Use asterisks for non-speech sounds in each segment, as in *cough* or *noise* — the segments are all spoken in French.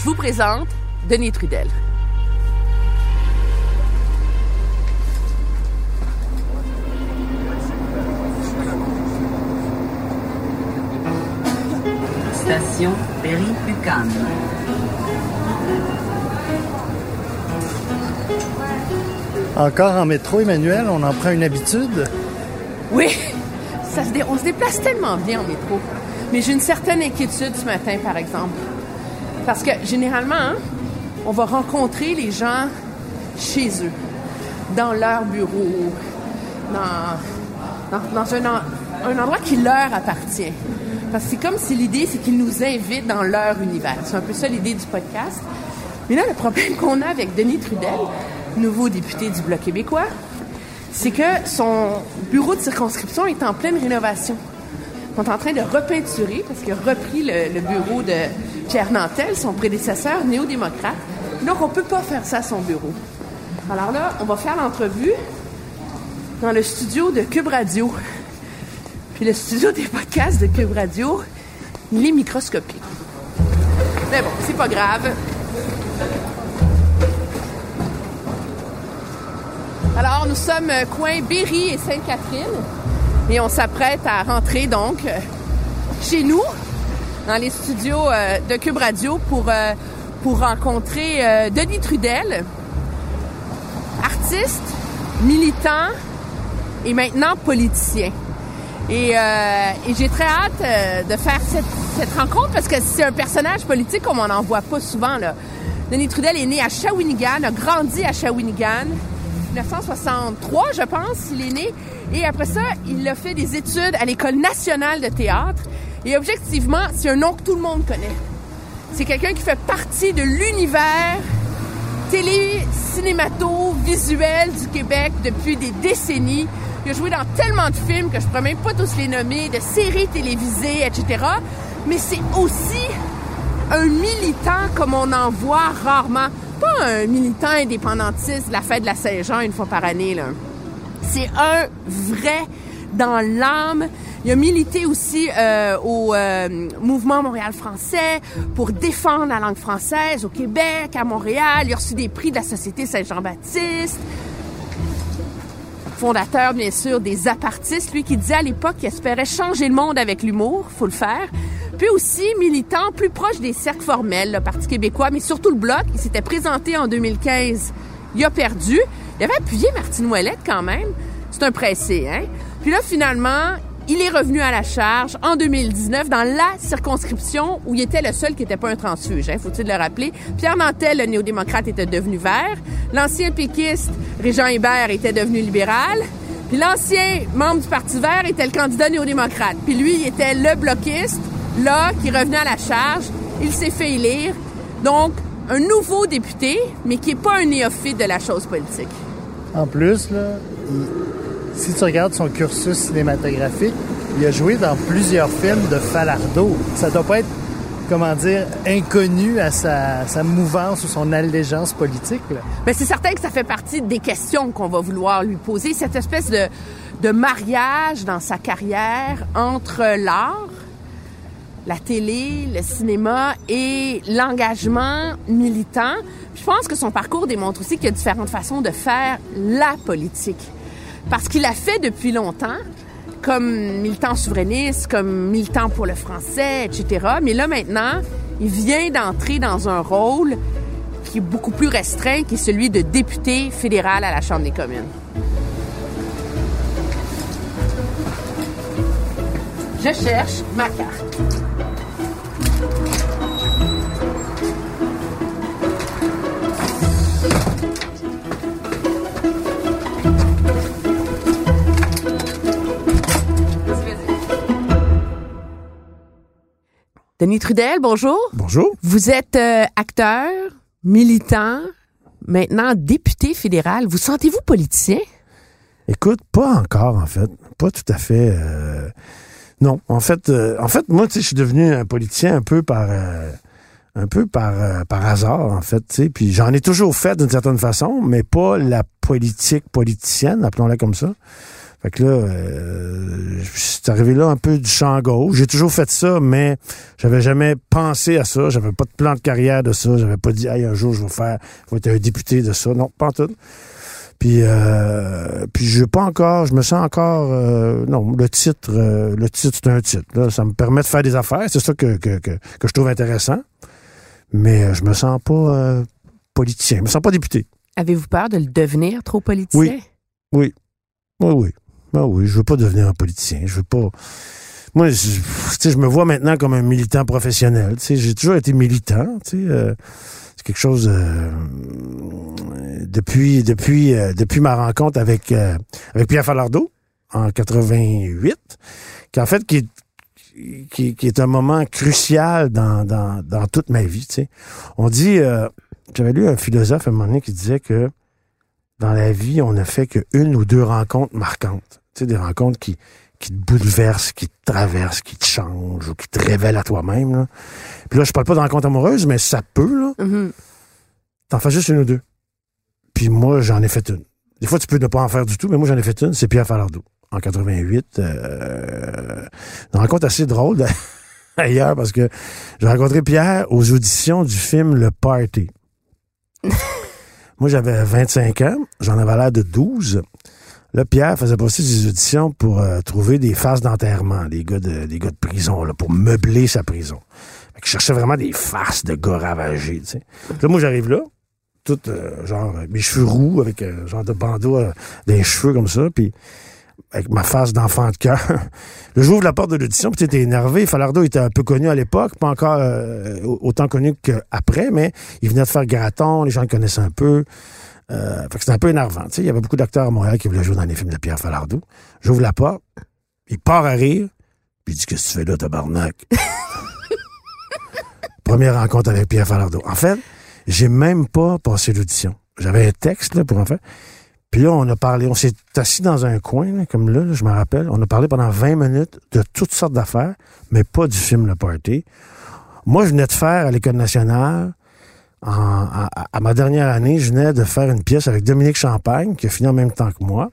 Je vous présente Denis Trudel. Station Berry-UQAM. Encore en métro, Emmanuel, on en prend une habitude? Oui, ça se dé- on se déplace tellement bien en métro. Mais j'ai une certaine inquiétude ce matin, par exemple. Parce que généralement, hein, on va rencontrer les gens chez eux, dans leur bureau, dans, dans, un, un endroit qui leur appartient. Parce que c'est comme si l'idée, c'est qu'ils nous invitent dans leur univers. C'est un peu ça l'idée du podcast. Mais là, le problème qu'on a avec Denis Trudel, nouveau député du Bloc québécois, c'est que son bureau de circonscription est en pleine rénovation. On est en train de repeinturer parce qu'il a repris le bureau de Pierre Nantel, son prédécesseur néo-démocrate. Donc, on peut pas faire ça à son bureau. Alors là, on va faire l'entrevue dans le studio de Cube Radio. Puis le studio des podcasts de Cube Radio, il est microscopique. Mais bon, c'est pas grave. Alors, nous sommes euh, coin Berry et Sainte-Catherine et on s'apprête à rentrer donc euh, chez nous, dans les studios euh, de Cube Radio pour, euh, pour rencontrer euh, Denis Trudel, artiste, militant et maintenant politicien. Et, j'ai très hâte de faire cette, rencontre parce que c'est un personnage politique comme on n'en voit pas souvent. Denis Trudel est né à Shawinigan, a grandi à Shawinigan. 1963, je pense, il est né. Et après ça, il a fait des études à l'École nationale de théâtre. Et objectivement, c'est un nom que tout le monde connaît. C'est quelqu'un qui fait partie de l'univers télé, cinémato, visuel du Québec depuis des décennies. Il a joué dans tellement de films que je pourrais même pas tous les nommer, de séries télévisées, etc. Mais c'est aussi un militant comme on en voit rarement. Pas un militant indépendantiste la fête de la Saint-Jean une fois par année, là. C'est un vrai dans l'âme. Il a milité aussi euh, au euh, mouvement Montréal français pour défendre la langue française au Québec, à Montréal. Il a reçu des prix de la Société Saint-Jean-Baptiste. Fondateur, bien sûr, des apartistes. Lui qui disait à l'époque qu'il espérait changer le monde avec l'humour. Faut le faire. Puis aussi militant plus proche des cercles formels, le Parti québécois, mais surtout le Bloc. Il s'était présenté en 2015. Il a perdu. Il avait appuyé Martine Ouellette quand même. C'est un pressé, hein? Puis là, finalement, il est revenu à la charge en 2019 dans la circonscription où il était le seul qui n'était pas un transfuge, hein, faut-il le rappeler. Pierre Nantel, le néo-démocrate, était devenu vert. L'ancien péquiste, Régent Hébert, était devenu libéral. Puis l'ancien membre du Parti vert était le candidat néo-démocrate. Puis lui, il était le bloquiste, là, qui revenait à la charge. Il s'est fait élire. Donc, un nouveau député, mais qui n'est pas un néophyte de la chose politique. En plus, là, si tu regardes son cursus cinématographique, il a joué dans plusieurs films de Falardeau. Ça doit pas être, comment dire, inconnu à sa, sa mouvance ou son allégeance politique. Là. C'est certain que ça fait partie des questions qu'on va vouloir lui poser, cette espèce de, mariage dans sa carrière entre l'art, la télé, le cinéma et l'engagement militant. Je pense que son parcours démontre aussi qu'il y a différentes façons de faire la politique. Parce qu'il a fait depuis longtemps, comme militant souverainiste, comme militant pour le français, etc. Mais là maintenant, il vient d'entrer dans un rôle qui est beaucoup plus restreint, qui est celui de député fédéral à la Chambre des communes. Je cherche ma carte. Denis Trudel, bonjour. Bonjour. Vous êtes euh, acteur, militant, maintenant député fédéral. Vous sentez-vous politicien? Écoute, pas encore, en fait. Pas tout à fait. euh, Non, en fait, euh, en fait, moi, tu sais, je suis devenu un politicien un peu par, un peu par, par hasard, en fait. Puis j'en ai toujours fait d'une certaine façon, mais pas la politique politicienne, appelons-la comme ça. Fait que là, euh, je suis arrivé là un peu du champ gauche. J'ai toujours fait ça, mais j'avais jamais pensé à ça. J'avais pas de plan de carrière de ça. J'avais pas dit, hey, un jour, je vais faire, je vais être un député de ça. Non, pas en tout. Puis, euh, puis je pas encore, je me sens encore, euh, non, le titre, euh, le titre c'est un titre. Là, ça me permet de faire des affaires, c'est ça que, que, que, que je trouve intéressant. Mais euh, je me sens pas euh, politicien, je me sens pas député. Avez-vous peur de le devenir trop politicien? Oui. Oui, oui, oui. Ben oui, je veux pas devenir un politicien. Je veux pas. Moi, je, je me vois maintenant comme un militant professionnel. J'ai toujours été militant. Euh, c'est quelque chose euh, depuis depuis euh, depuis ma rencontre avec euh, avec Pierre Falardeau en 88, qui en fait qui est qui, qui est un moment crucial dans, dans, dans toute ma vie. Tu sais. On dit, euh, j'avais lu un philosophe à un moment donné qui disait que dans la vie, on ne fait qu'une ou deux rencontres marquantes. Tu sais, des rencontres qui, qui te bouleversent, qui te traversent, qui te changent ou qui te révèlent à toi-même. là. Puis là, je parle pas de rencontres amoureuses, mais ça peut, là. Mhm. T'en fais juste une ou deux. Puis moi, j'en ai fait une. Des fois, tu peux ne pas en faire du tout, mais moi, j'en ai fait une. C'est Pierre Falardeau. En 88. Euh, une rencontre assez drôle *laughs* d'ailleurs parce que j'ai rencontré Pierre aux auditions du film Le Party. *laughs* moi, j'avais 25 ans. J'en avais l'air de 12. Là, Pierre faisait passer des auditions pour euh, trouver des faces d'enterrement, des gars de, des gars de prison, là, pour meubler sa prison. Fait cherchais vraiment des faces de gars ravagés, tu sais. Là, moi, j'arrive là, tout, euh, genre, euh, mes cheveux roux, avec un genre de bandeau euh, des cheveux comme ça, puis avec ma face d'enfant de cœur. *laughs* Le jour de la porte de l'audition, puis t'étais énervé. Falardeau était un peu connu à l'époque, pas encore euh, autant connu qu'après, mais il venait de faire Graton, les gens le connaissaient un peu. Euh, fait que c'était un peu énervant. Il y avait beaucoup d'acteurs à Montréal qui voulaient jouer dans les films de Pierre Falardeau. J'ouvre la porte, il part à rire, puis il dit Qu'est-ce que tu fais là, tabarnak? *laughs* Première rencontre avec Pierre Falardeau. En fait, j'ai même pas passé l'audition. J'avais un texte là, pour en faire. Puis là, on a parlé, on s'est assis dans un coin, comme là, là, je me rappelle. On a parlé pendant 20 minutes de toutes sortes d'affaires, mais pas du film Le Party. Moi, je venais de faire à l'École nationale, en- à, ma dernière année, je venais de faire une pièce avec Dominique Champagne, qui a fini en même temps que moi,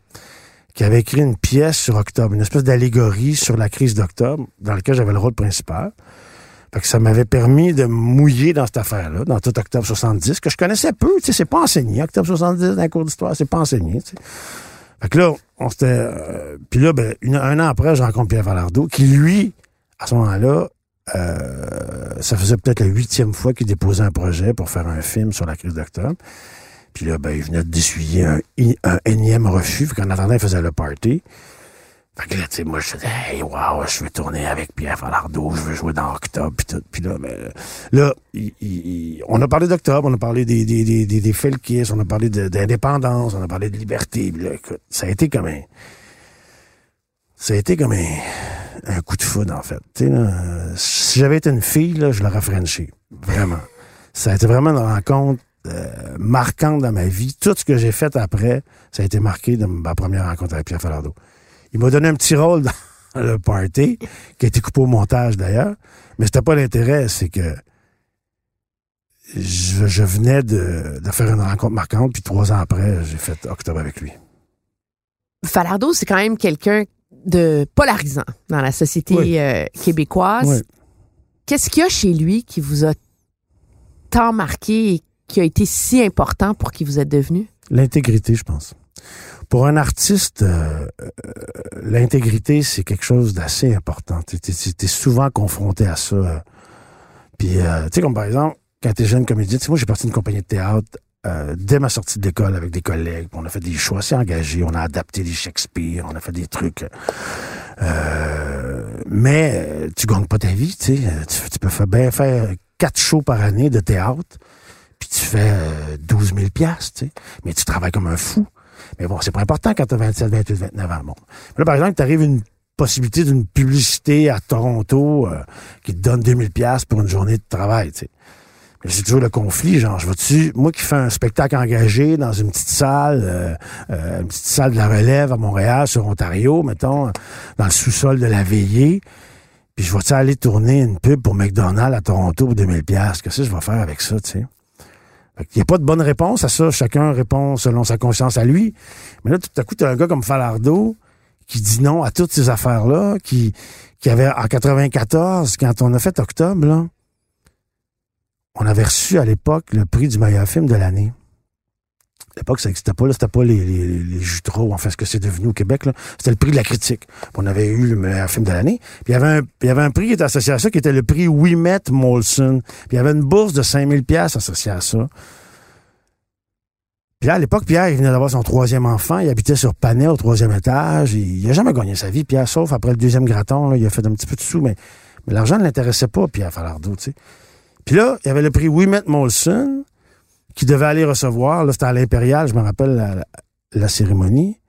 qui avait écrit une pièce sur Octobre, une espèce d'allégorie sur la crise d'Octobre, dans laquelle j'avais le rôle principal. Fait que ça m'avait permis de mouiller dans cette affaire-là, dans tout Octobre 70, que je connaissais peu, tu sais, c'est pas enseigné. Octobre 70, dans les cours d'histoire, c'est pas enseigné, tu sais. Fait que là, on s'était... euh, Puis là, ben, un an après, je rencontre Pierre Falardeau, qui, lui, à ce moment-là, euh, ça faisait peut-être la huitième fois qu'il déposait un projet pour faire un film sur la crise d'octobre. Puis là, ben, il venait d'essuyer un, un énième refus. Fait qu'en attendant, il faisait le party. Fait que là, tu sais, moi, je disais, hey, wow, je veux tourner avec Pierre Falardeau, je veux jouer dans Octobre, puis tout. Puis là, ben, là, il- il- on a parlé d'Octobre, on a parlé des, des, des, des, des on a parlé d'indépendance, on a parlé de liberté. Puis là, écoute, ça a été comme un... Ça a été comme un, un coup de foudre, en fait. Si j'avais été une fille, je l'aurais frenché. Vraiment. Ça a été vraiment une rencontre euh, marquante dans ma vie. Tout ce que j'ai fait après, ça a été marqué de ma première rencontre avec Pierre Falardeau. Il m'a donné un petit rôle dans *laughs* le party, qui a été coupé au montage d'ailleurs. Mais c'était pas l'intérêt, c'est que je, venais de, de faire une rencontre marquante, puis trois ans après, j'ai fait octobre avec lui. Falardeau, c'est quand même quelqu'un de polarisant dans la société Oui. euh, québécoise. Oui. Qu'est-ce qu'il y a chez lui qui vous a tant marqué et qui a été si important pour qui vous êtes devenu? L'intégrité, je pense. Pour un artiste, euh, euh, l'intégrité, c'est quelque chose d'assez important. Tu es, souvent confronté à ça. Puis, tu sais, comme par exemple, quand tu es jeune comédien, tu sais, moi, j'ai parti d'une compagnie de théâtre euh, dès ma sortie de l'école avec des collègues. On a fait des choix assez engagés. On a adapté des Shakespeare. On a fait des trucs. euh, mais euh, tu gagnes pas ta vie, tu Tu, peux faire, bien faire quatre shows par année de théâtre puis tu fais euh, 12 000 piastres. Mais tu travailles comme un fou. Mais bon, c'est pas important quand tu as 27, 28, 29 ans. Bon. Là, par exemple, tu arrives une possibilité d'une publicité à Toronto qui te donne 2000 pièces pour une journée de travail, tu sais. Mais c'est toujours le conflit, genre, je vois-tu, moi qui fais un spectacle engagé dans une petite salle, euh, euh, une petite salle de la relève à Montréal, sur Ontario, mettons, dans le sous-sol de la veillée, puis je vais-tu aller tourner une pub pour McDonald's à Toronto pour 2000 pièces Qu'est-ce que je vais faire avec ça, tu sais? Il n'y a pas de bonne réponse à ça. Chacun répond selon sa conscience à lui. Mais là, tout à coup, tu as un gars comme Falardeau qui dit non à toutes ces affaires-là, qui, qui avait en 94, quand on a fait octobre, là, on avait reçu à l'époque le prix du meilleur film de l'année. À l'époque, ça n'existait pas, c'était pas les, les, les enfin, ce que c'est devenu au Québec. C'était le prix de la critique. On avait eu le meilleur film de l'année. Puis il y avait un, prix qui était associé à ça, qui était le prix Wimet Molson. Puis il y avait une bourse de 5000 pièces associée à ça. Puis là, à l'époque, Pierre, il venait d'avoir son troisième enfant. Il habitait sur Panay, au troisième étage. Il, il a jamais gagné sa vie, Pierre, sauf après le deuxième graton. Il a fait un petit peu de sous, mais, mais l'argent ne l'intéressait pas, Pierre Falardeau, tu sais. Puis là, il y avait le prix Wimet Molson qui devait aller recevoir. Là, c'était à l'Impérial, je me rappelle la, cérémonie.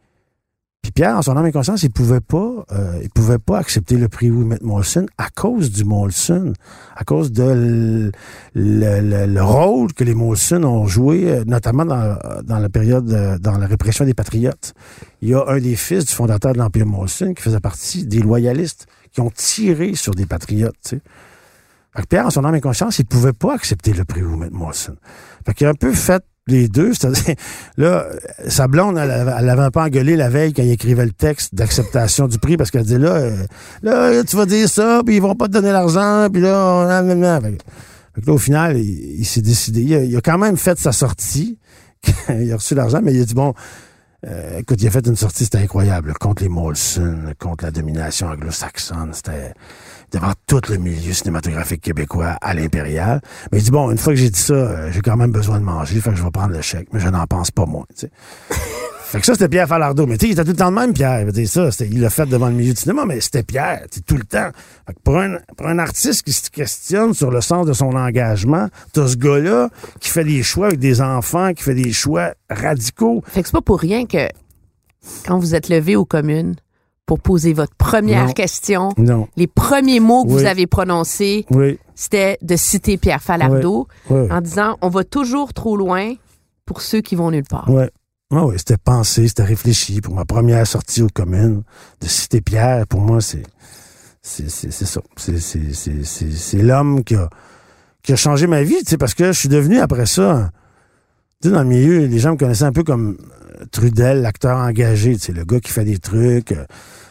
Puis Pierre, en son âme et conscience, il pouvait pas, euh, il pouvait pas accepter le prix Wimet Molson à cause du Molson, à cause de le, le, le rôle que les Molson ont joué, euh, notamment dans, la période, euh, dans la répression des patriotes. Il y a un des fils du fondateur de l'Empire Molson qui faisait partie des loyalistes qui ont tiré sur des patriotes. Tu sais. Fait que Pierre, en son âme et conscience, il pouvait pas accepter le prix Wimet Molson. Fait qu'il a un peu fait les deux, c'est-à-dire, *laughs* là, sa blonde, elle, elle l'avait pas engueulé la veille quand il écrivait le texte d'acceptation du prix parce qu'elle dit là, euh, là, tu vas dire ça, puis ils vont pas te donner l'argent, puis là, on, fait, que là, au final, il, s'est décidé. Il a, il a, quand même fait sa sortie. *laughs* il a reçu l'argent, mais il a dit bon, euh, écoute, il a fait une sortie, c'était incroyable, contre les Molson, contre la domination anglo-saxonne, c'était devant tout le milieu cinématographique québécois à l'impérial. Mais il dit, bon, une fois que j'ai dit ça, euh, j'ai quand même besoin de manger, fait que je vais prendre le chèque, mais je n'en pense pas moins, tu sais. *laughs* fait que ça, c'était Pierre Falardeau. Mais tu sais, il était tout le temps de même, Pierre. Il ça, il l'a fait devant le milieu du cinéma, mais c'était Pierre, tout le temps. Fait que pour un, pour un artiste qui se questionne sur le sens de son engagement, t'as ce gars-là qui fait des choix avec des enfants, qui fait des choix radicaux. Fait que c'est pas pour rien que quand vous êtes levé aux communes, pour poser votre première non. question. Non. Les premiers mots que oui. vous avez prononcés, oui. c'était de citer Pierre Falardeau oui. En disant on va toujours trop loin pour ceux qui vont nulle part. Oui. Ah oui, c'était pensé, c'était réfléchi. Pour ma première sortie aux communes, de citer Pierre, pour moi, c'est c'est ça. C'est l'homme qui a, qui a changé ma vie, tu sais, parce que je suis devenu après ça, dans le milieu, les gens me connaissaient un peu comme Trudel, l'acteur engagé, le gars qui fait des trucs. Euh,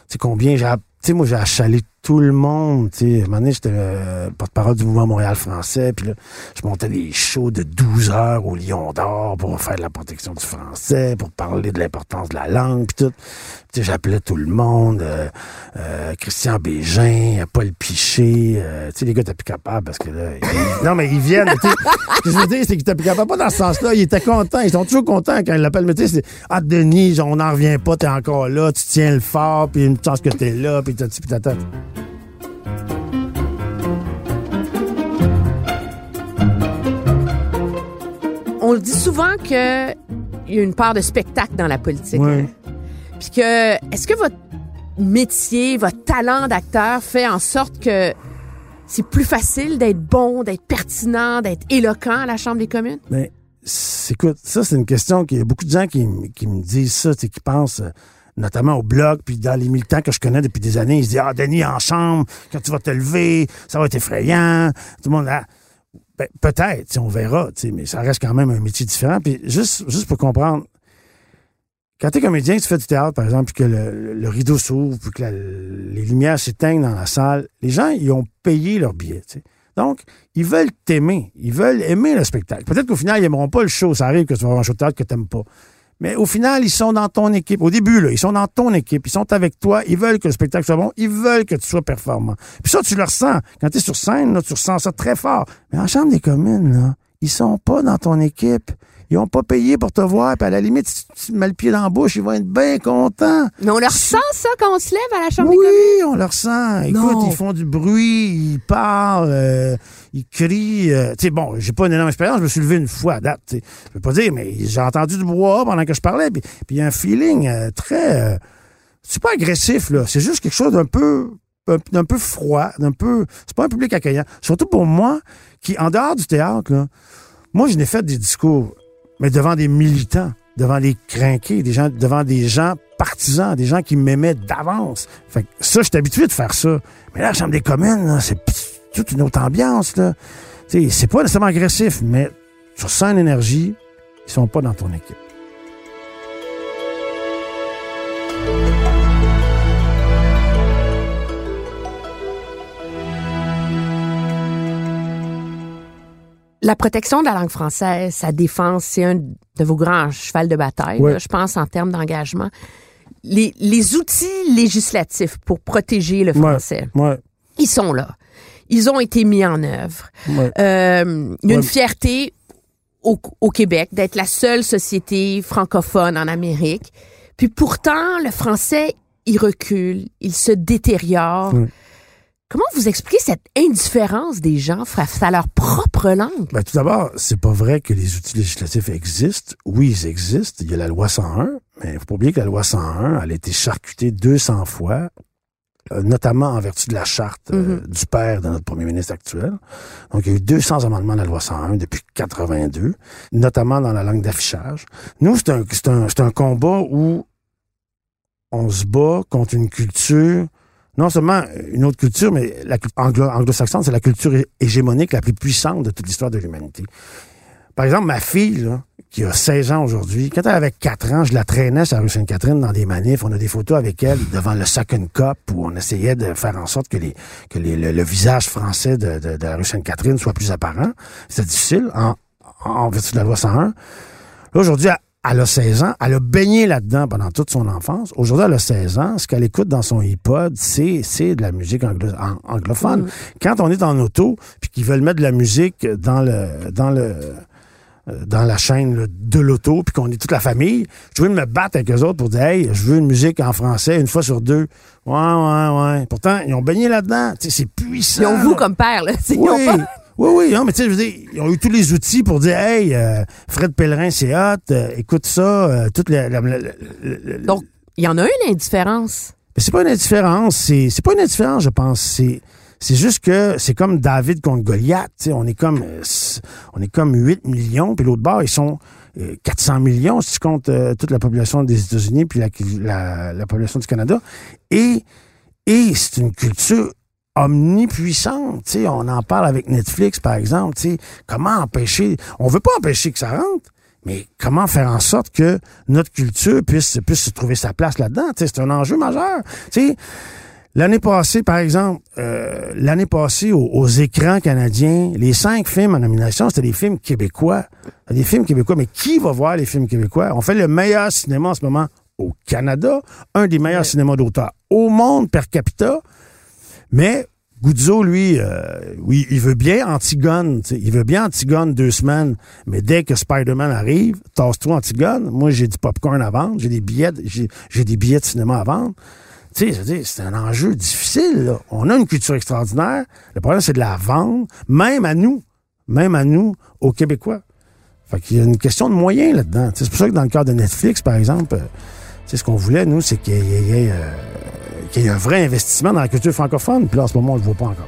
tu combien j'ai... Tu sais, moi, j'ai achalé tout le monde, tu sais. Un moment donné, j'étais euh, porte-parole du mouvement Montréal français, puis là, je montais des shows de 12 heures au Lion d'Or pour faire de la protection du français, pour parler de l'importance de la langue, puis tout. Tu sais, j'appelais tout le monde, euh, euh, Christian Bégin, Paul Piché, tu sais, les gars, t'es plus capable parce que là, non, mais ils viennent, tu sais. Ce que je veux dire, c'est qu'ils étaient plus capables, pas dans ce sens-là, ils étaient contents, ils sont toujours contents quand ils l'appellent, mais tu sais, c'est, ah, Denis, on n'en revient pas, t'es encore là, tu tiens le fort, puis une chance que t'es là, puis t'as, On dit souvent que il y a une part de spectacle dans la politique. Oui. Puis que est-ce que votre métier, votre talent d'acteur fait en sorte que c'est plus facile d'être bon, d'être pertinent, d'être éloquent à la Chambre des communes? Mais écoute, ça c'est une question qu'il y a beaucoup de gens qui, qui me disent ça, qui pensent euh, notamment au blog, puis dans les militants que je connais depuis des années, ils se disent Ah, Denis, en chambre, quand tu vas te lever, ça va être effrayant. Tout le monde là. Peut-être, on verra, mais ça reste quand même un métier différent. Puis juste, juste pour comprendre, quand t'es comédien, tu fais du théâtre, par exemple, puis que le, rideau s'ouvre, puis que les lumières s'éteignent dans la salle, les gens, ils ont payé leur billet. Donc, ils veulent t'aimer. Ils veulent aimer le spectacle. Peut-être qu'au final, ils n'aimeront pas le show. Ça arrive que tu vas avoir un show de théâtre que tu n'aimes pas. Mais au final, ils sont dans ton équipe. Au début, là, ils sont dans ton équipe. Ils sont avec toi. Ils veulent que le spectacle soit bon. Ils veulent que tu sois performant. Puis ça, tu le ressens. Quand tu es sur scène, là, tu ressens ça très fort. Mais en chambre des communes, là, ils sont pas dans ton équipe. Ils ont pas payé pour te voir, puis à la limite, si tu mets le pied dans la bouche, ils vont être bien contents. Mais on leur sent ça quand on se lève à la Chambre oui, des communes? Oui, on leur sent. Écoute, Non. ils font du bruit, ils parlent, euh, ils crient. Euh, tu sais, bon, j'ai pas une énorme expérience, je me suis levé une fois à date. t'sais. Je peux pas dire, mais j'ai entendu du bois pendant que je parlais, puis il y a un feeling euh, très... euh, c'est pas agressif, là. C'est juste quelque chose d'un peu, un- d'un peu froid, d'un peu, c'est pas un public accueillant. Surtout pour moi, qui, en dehors du théâtre, là, moi, je n'ai fait des discours, mais devant des militants, devant des crinqués, des gens, devant des gens partisans, des gens qui m'aimaient d'avance. Fait que ça, je suis habitué de faire ça. Mais là, la Chambre des communes, c'est toute une autre ambiance, là. C'est pas nécessairement agressif, mais tu sens une énergie, ils sont pas dans ton équipe. La protection de la langue française, sa défense, c'est un de vos grands chevals de bataille, Ouais. là, je pense, en termes d'engagement. Les, les outils législatifs pour protéger le français, Ouais, ils sont là. Ils ont été mis en œuvre. ouais. Euh, il y a une fierté au, au Québec d'être la seule société francophone en Amérique. Puis pourtant, le français, il recule, il se détériore. Comment vous expliquez cette indifférence des gens? Face à leur propre langue? Ben, tout d'abord, c'est pas vrai que les outils législatifs existent. Oui, ils existent. Il y a la loi 101, mais il faut pas oublier que la loi 101, elle a été charcutée 200 fois, euh, notamment en vertu de la charte euh, du père de notre premier ministre actuel. Donc, il y a eu 200 amendements de la loi 101 depuis 82, notamment dans la langue d'affichage. Nous, c'est un, c'est un, c'est un combat où on se bat contre une culture non seulement une autre culture, mais la anglo- anglo-saxonne, c'est la culture hé- hégémonique la plus puissante de toute l'histoire de l'humanité. Par exemple, ma fille, là, qui a 16 ans aujourd'hui, quand elle avait 4 ans, je la traînais sur la rue Sainte-Catherine dans des manifs. On a des photos avec elle devant le Second Cup où on essayait de faire en sorte que, les, que les- le, le visage français de, de- de la rue Sainte-Catherine soit plus apparent. C'était difficile en, en vertu de la loi 101. Là, aujourd'hui, elle, elle a 16 ans. Elle a baigné là-dedans pendant toute son enfance. Aujourd'hui, elle a 16 ans. Ce qu'elle écoute dans son iPod, c'est, c'est de la musique anglo- an- anglophone. Quand on est en auto, puis qu'ils veulent mettre de la musique dans le, dans le, euh, dans la chaîne là, de l'auto, puis qu'on est toute la famille, je veux me battre avec eux autres pour dire, hey, je veux une musique en français une fois sur deux. Ouais, ouais, ouais. Pourtant, ils ont baigné là-dedans. C'est puissant. Ils ont vous là. comme père, là. *laughs* Ils Oui, ont pas- oui, oui, non, mais tu sais, je veux dire, ils ont eu tous les outils pour dire, hey, euh, Fred Pellerin, c'est hot, euh, écoute ça, euh, toute la, la- la- la- la- Donc, il y en a une indifférence. mais c'est pas une indifférence, c'est, c'est pas une indifférence, je pense. C'est, c'est juste que c'est comme David contre Goliath, tu sais, on est comme, euh, on est comme 8 millions, puis l'autre bord, ils sont euh, 400 millions, si tu comptes euh, toute la population des États-Unis, puis la, la, la population du Canada. Et, et c'est une culture omnipuissante, tu sais, on en parle avec Netflix, par exemple, tu sais, comment empêcher, on veut pas empêcher que ça rentre, mais comment faire en sorte que notre culture puisse, puisse trouver sa place là-dedans? Tu sais, C'est un enjeu majeur. Tu sais, L'année passée, par exemple, euh, l'année passée, aux, aux écrans canadiens, les cinq films en nomination, c'était des films québécois. Des films québécois. Mais qui va voir les films québécois? On fait le meilleur cinéma en ce moment au Canada, un des meilleurs cinémas d'auteur au monde per capita. Mais Guzzo, lui, euh, oui, il veut bien Antigone. Il veut bien Antigone deux semaines. Mais dès que Spider-Man arrive, tasse-toi Antigone. Moi, j'ai du popcorn à vendre. J'ai des billets, j'ai, des billets de cinéma à vendre. C'est un enjeu difficile. là. On a une culture extraordinaire. Le problème, c'est de la vendre, même à nous, même à nous, aux Québécois. Fait qu'il y a une question de moyens là-dedans. C'est pour ça que dans le cas de Netflix, par exemple, euh, ce qu'on voulait, nous, c'est qu'il y ait, il y ait, euh, qu'il y ait un vrai investissement dans la culture francophone. Puis là, en ce moment, on le voit pas encore.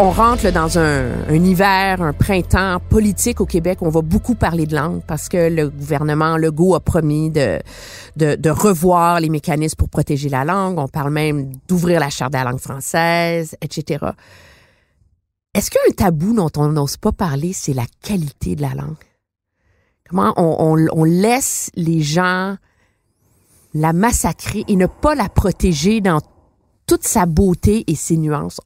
On rentre dans un, hiver, un printemps politique au Québec. On va beaucoup parler de langue parce que le gouvernement Legault a promis de, revoir les mécanismes pour protéger la langue. On parle même d'ouvrir la charte de la langue française, etc. Est-ce qu'un tabou dont on n'ose pas parler, c'est la qualité de la langue? Comment on laisse les gens la massacrer et ne pas la protéger dans toute sa beauté et ses nuances?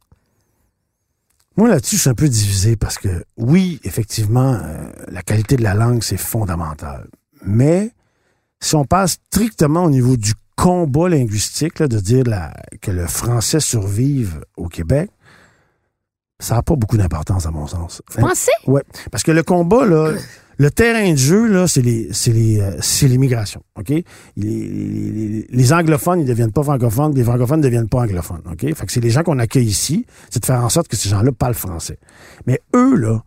Moi, là-dessus, je suis un peu divisé parce que, oui, effectivement, euh, la qualité de la langue, c'est fondamental. Mais si on passe strictement au niveau du combat linguistique, là, de dire la- que le français survive au Québec, ça n'a pas beaucoup d'importance, à mon sens. Vous pensez? Ouais, parce que le combat là, le terrain de jeu là, c'est les les euh, l'immigration, OK? Les, anglophones, ils deviennent pas francophones, les francophones ne deviennent pas anglophones, OK? Fait que c'est les gens qu'on accueille ici, c'est de faire en sorte que ces gens-là parlent français. Mais eux là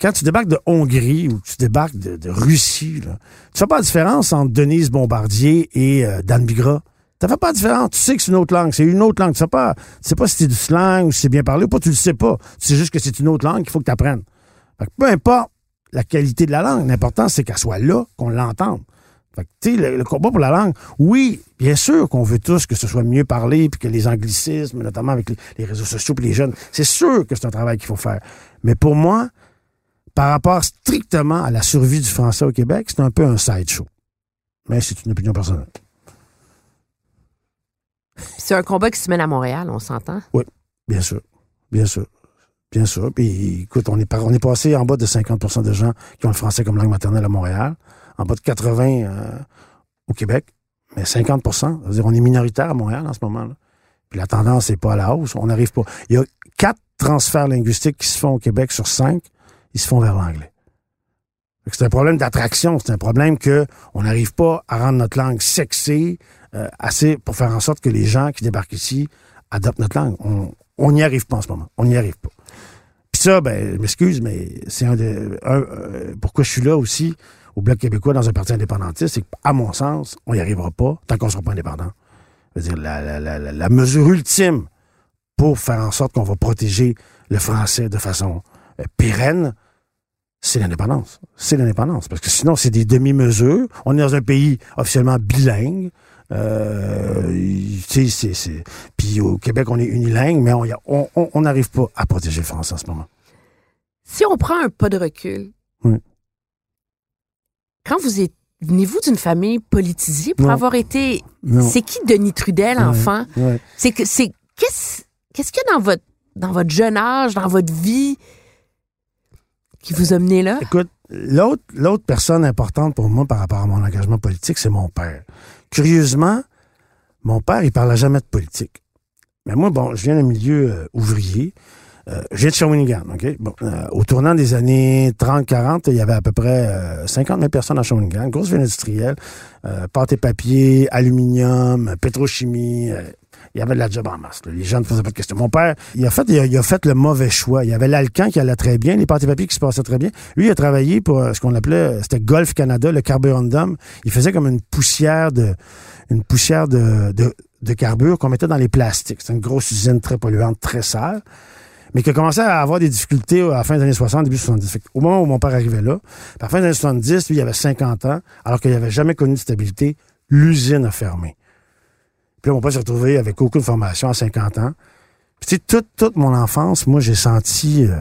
quand tu débarques de Hongrie ou tu débarques de, Russie, là, tu fais pas la différence entre Denise Bombardier et euh, Dan Bigra. Tu fais pas la différence. Tu sais que c'est une autre langue. C'est une autre langue. Tu sais pas, sais pas si c'est du slang ou si c'est bien parlé ou pas. Tu le sais pas. Tu sais juste que c'est une autre langue qu'il faut que tu apprennes. Peu importe la qualité de la langue, l'important, c'est qu'elle soit là, qu'on l'entende. Fait que, tu sais, le, le combat pour la langue, oui, bien sûr qu'on veut tous que ce soit mieux parlé, puis que les anglicismes, notamment avec les, les réseaux sociaux puis les jeunes, c'est sûr que c'est un travail qu'il faut faire. Mais pour moi, par rapport strictement à la survie du français au Québec, c'est un peu un sideshow. Mais c'est une opinion personnelle. C'est un combat qui se mène à Montréal, on s'entend? Bien sûr. Bien sûr. Bien sûr. Puis, écoute, on est, par- on est passé en bas de 50% de gens qui ont le français comme langue maternelle à Montréal, en bas de 80 euh, au Québec, mais 50% ça veut dire on est minoritaire à Montréal en ce moment. là Puis la tendance n'est pas à la hausse. On n'arrive pas. Il y a quatre transferts linguistiques qui se font au Québec sur cinq, ils se font vers l'anglais. C'est un problème d'attraction. C'est un problème que on n'arrive pas à rendre notre langue sexy euh, assez pour faire en sorte que les gens qui débarquent ici adoptent notre langue. On n'y arrive pas en ce moment. On n'y arrive pas. Ça, ben, je m'excuse, mais c'est un de. un, euh, pourquoi je suis là aussi au Bloc québécois dans un parti indépendantiste, c'est qu'à mon sens, on n'y arrivera pas tant qu'on ne sera pas indépendant. Dire, la, la- la mesure ultime pour faire en sorte qu'on va protéger le français de façon euh, pérenne, c'est l'indépendance. C'est l'indépendance. Parce que sinon, c'est des demi-mesures. On est dans un pays officiellement bilingue. Euh, c'est, c'est- Puis au Québec, on est unilingue, mais on n'arrive pas à protéger le français en ce moment. Si on prend un pas de recul, Oui. quand vous êtes. Venez-vous d'une famille politisée pour Non. avoir été. C'est qui Denis Trudel, enfant? C'est que c'est. Qu'est-ce qu'est-ce qu'il y a dans votre, dans votre jeune âge, dans votre vie, qui vous a mené là? Écoute, l'autre, personne importante pour moi par rapport à mon engagement politique, c'est mon père. Curieusement, mon père, il parlait jamais de politique. Mais moi, bon, je viens d'un milieu euh, ouvrier. Euh, je viens de Shawinigan, OK? Bon, euh, au tournant des années 30-40, il y avait à peu près euh, 50 000 personnes à Shawinigan, grosse ville industrielle, euh, pâte et papier, aluminium, pétrochimie, euh, il y avait de la job en masse. là. Les gens ne faisaient pas de questions. Mon père, il a fait, il a, il a fait le mauvais choix. Il y avait l'Alcan qui allait très bien, les pâtes et papiers qui se passaient très bien. Lui, il a travaillé pour euh, ce qu'on appelait, euh, c'était Golf Canada, le carburandum. Il faisait comme une poussière de, une poussière de, de, de carbure qu'on mettait dans les plastiques. C'est une grosse usine très polluante, très sale, mais qui a commencé à avoir des difficultés à la fin des années 60, début 70. Fait au moment où mon père arrivait là, à la fin des années 70, lui, il avait 50 ans, alors qu'il n'avait jamais connu de stabilité, l'usine a fermé. Puis là, mon père s'est retrouvé avec aucune formation à 50 ans. Puis tu sais, toute, toute mon enfance, moi, j'ai senti euh,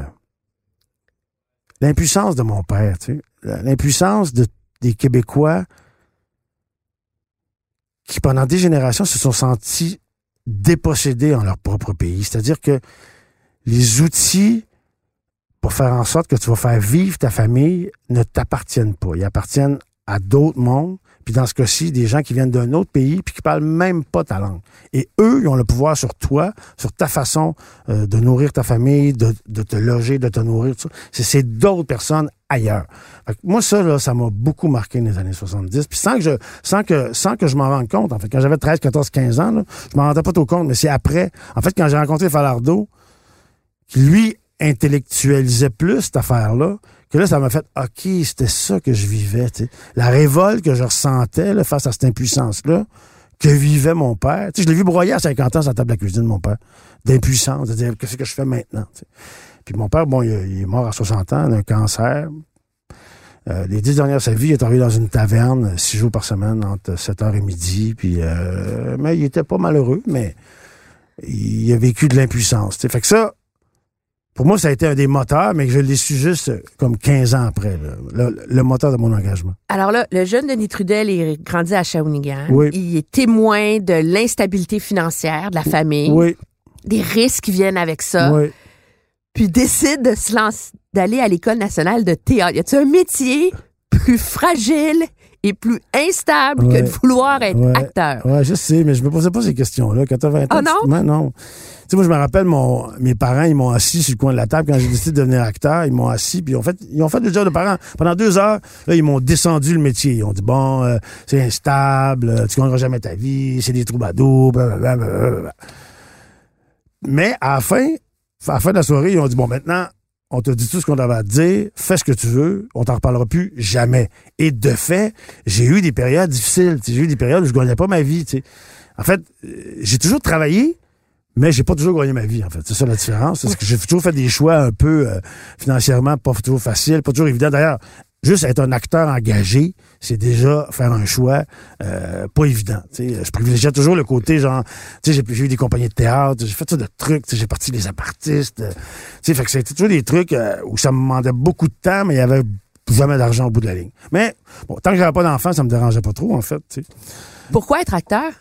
l'impuissance de mon père, tu sais. L'impuissance de, des Québécois qui, pendant des générations, se sont sentis dépossédés en leur propre pays. C'est-à-dire que les outils pour faire en sorte que tu vas faire vivre ta famille ne t'appartiennent pas. Ils appartiennent à d'autres mondes. Puis dans ce cas-ci, des gens qui viennent d'un autre pays puis qui parlent même pas ta langue. Et eux, ils ont le pouvoir sur toi, sur ta façon euh, de nourrir ta famille, de, de te loger, de te nourrir. tout ça. C'est, d'autres personnes ailleurs. Moi, ça, là, ça m'a beaucoup marqué dans les années 70. Puis sans que je, sans que, sans que je m'en rende compte, en fait, quand j'avais 13, 14, 15 ans, là, je m'en rendais pas trop compte, mais c'est après. En fait, quand j'ai rencontré Falardeau, qui lui intellectualisait plus cette affaire-là, que là, ça m'a fait OK, c'était ça que je vivais. La révolte que je ressentais face à cette impuissance-là, que vivait mon père. Je l'ai vu broyer à 50 ans sur la table de la cuisine, mon père. D'impuissance, de dire qu'est-ce que je fais maintenant. Puis mon père, bon, il, est mort à 60 ans d'un cancer. Euh, les dix dernières de sa vie, il est arrivé dans une taverne euh, six jours par semaine entre 7h et midi. Puis, euh, mais il était pas malheureux, mais il a vécu de l'impuissance. Fait que ça, pour moi, ça a été un des moteurs, mais que je l'ai su juste euh, comme 15 ans après, là, le, le moteur de mon engagement. Alors là, le jeune Denis Trudel est grandi à Shawinigan. Oui. Il est témoin de l'instabilité financière de la famille, Oui, des risques qui viennent avec ça, oui. puis décide de se lancer, d'aller à l'École nationale de théâtre. Y a-t-il un métier plus fragile et plus instable que de vouloir être Ouais. acteur? Ouais, je sais, mais je me posais pas ces questions-là. Quand t'as 20 ans, tu- non? Non. Tu sais, moi, je me rappelle, mon, mes parents, ils m'ont assis sur le coin de la table quand j'ai décidé de devenir acteur. Ils m'ont assis, puis ils ont fait, ils ont fait le job de parents. Pendant deux heures, là, ils m'ont descendu le métier. Ils ont dit, bon, euh, c'est instable, euh, tu gagneras jamais ta vie, c'est des troubadours, blablabla. Mais à la fin, à la fin de la soirée, ils ont dit, bon, maintenant, on t'a dit tout ce qu'on avait à te dire, fais ce que tu veux, on t'en reparlera plus jamais. Et de fait, j'ai eu des périodes difficiles. J'ai eu des périodes où je gagnais pas ma vie. En fait, euh, j'ai toujours travaillé, mais j'ai pas toujours gagné ma vie, en fait. C'est ça la différence. Parce que j'ai toujours fait des choix un peu euh, financièrement pas toujours faciles, pas toujours évidents. D'ailleurs, juste être un acteur engagé, c'est déjà faire un choix euh, pas évident. tu sais. Je privilégiais toujours le côté genre, tu sais, j'ai eu des compagnies de théâtre, j'ai fait ça de trucs, j'ai parti des apartistes. euh, tu sais, fait que c'était toujours des trucs euh, où ça me demandait beaucoup de temps, mais il y avait jamais d'argent au bout de la ligne. Mais bon, tant que j'avais pas d'enfant, ça me dérangeait pas trop, en fait. tu sais. Pourquoi être acteur?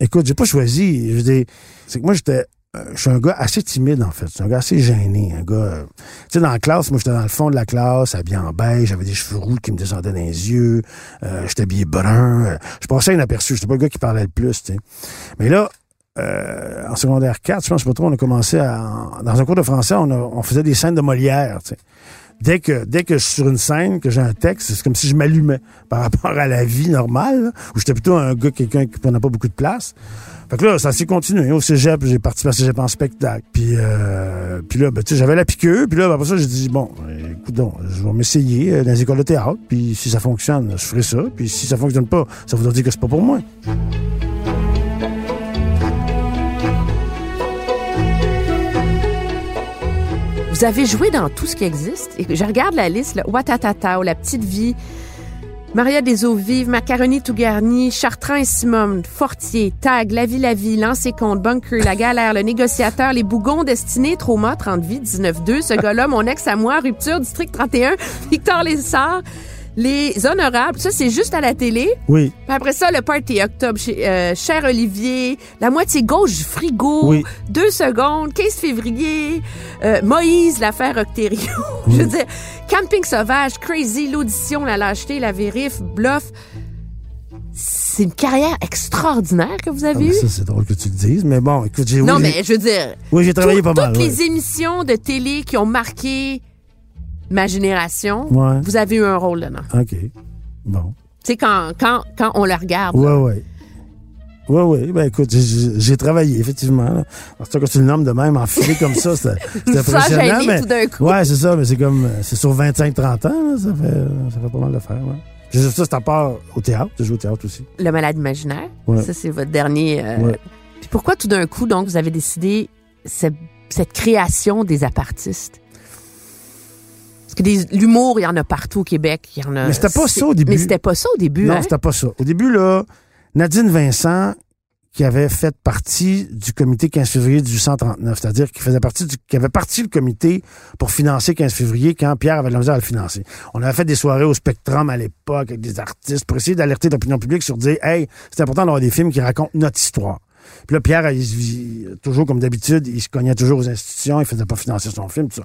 Écoute, j'ai pas choisi. Je veux dire, c'est que moi, j'étais. Euh, Je suis un gars assez timide, en fait. Je suis un gars assez gêné. Un gars. euh, tu sais, dans la classe, moi, j'étais dans le fond de la classe, habillé en beige, j'avais des cheveux roux qui me descendaient dans les yeux, euh, j'étais habillé brun. euh, je passais inaperçu. J'étais pas le gars qui parlait le plus, tu sais. Mais là, en secondaire 4, je pense pas trop, on a commencé à. Dans un cours de français, on, a- on faisait des scènes de Molière, tu sais. Dès que, dès que je suis sur une scène, que j'ai un texte, c'est comme si je m'allumais par rapport à la vie normale, là, où j'étais plutôt un gars, quelqu'un qui prenait pas beaucoup de place. Fait que là, ça s'est continué. Au cégep, j'ai participé à cégep en spectacle. Puis, euh, puis là, ben, tu sais, j'avais la piqûre. Puis là, après ça, j'ai dit, bon, euh, écoute donc, je vais m'essayer euh, dans les écoles de théâtre. Puis si ça fonctionne, je ferai ça. Puis si ça fonctionne pas, ça voudra dire que c'est pas pour moi. Vous avez joué dans tout ce qui existe. Et je regarde la liste, là, Watatata, La Petite Vie, Maria des Eaux Vives, Macaroni tout garni, Chartrand et Simone, Fortier, Tag, La Vie, la Vie, Lancé compte, Bunker, La Galère, Le Négociateur, Les Bougons, Destinés, Trauma, 30 vies, 19-2, Ce gars-là, Mon ex à moi, Rupture, District 31, Victor Lessard, Les Honorables, ça c'est juste à la télé. Oui, Puis après ça, le party octobre, chez, euh, Cher Olivier, la moitié gauche du frigo, Oui. deux secondes, 15 février, euh, Moïse, l'affaire Octério. *laughs* Je veux dire, Camping Sauvage, Crazy, l'audition, la lâcheté, la vérif, Bluff. C'est une carrière extraordinaire que vous Ah, avez ben, eue. ça, c'est drôle que tu le dises. Mais bon, écoute, j'ai non, oui, mais je veux dire, oui, j'ai travaillé tout- pas mal. toutes ouais. les émissions de télé qui ont marqué ma génération, Ouais. vous avez eu un rôle dedans. OK. Bon. Tu sais, quand, quand, quand on le regarde, Ouais, ouais. Ouais, ouais. Ben écoute, j'ai- travaillé, effectivement. là. Parce que quand tu le nommes de même, enfilé comme ça, c'était *laughs* Sans impressionnant. mais, tout d'un coup. Ouais, c'est ça, mais c'est comme. C'est sur 25-30 ans, là, ça fait, ça fait pas mal de faire, ouais. Ça, c'est à part au théâtre. J'ai joué au théâtre aussi. Le malade imaginaire. Ouais. Ça, c'est votre dernier. euh, Ouais. Puis pourquoi tout d'un coup, donc, vous avez décidé cette, cette création des apartistes? Parce que l'humour, il y en a partout au Québec. Il y en a, Mais c'était pas ça au début. Mais c'était pas ça au début, non, hein? c'était pas ça. Au début, là, Nadine Vincent, qui avait fait partie du comité 15 février 1839, c'est-à-dire qui faisait partie du, qui avait parti le comité pour financer 15 février quand Pierre avait de la misère à le financer. On avait fait des soirées au Spectrum à l'époque avec des artistes pour essayer d'alerter l'opinion publique sur dire, hey, c'est important d'avoir des films qui racontent notre histoire. Puis là, Pierre, il, toujours comme d'habitude, il se cognait toujours aux institutions, il faisait pas financer son film, tout ça.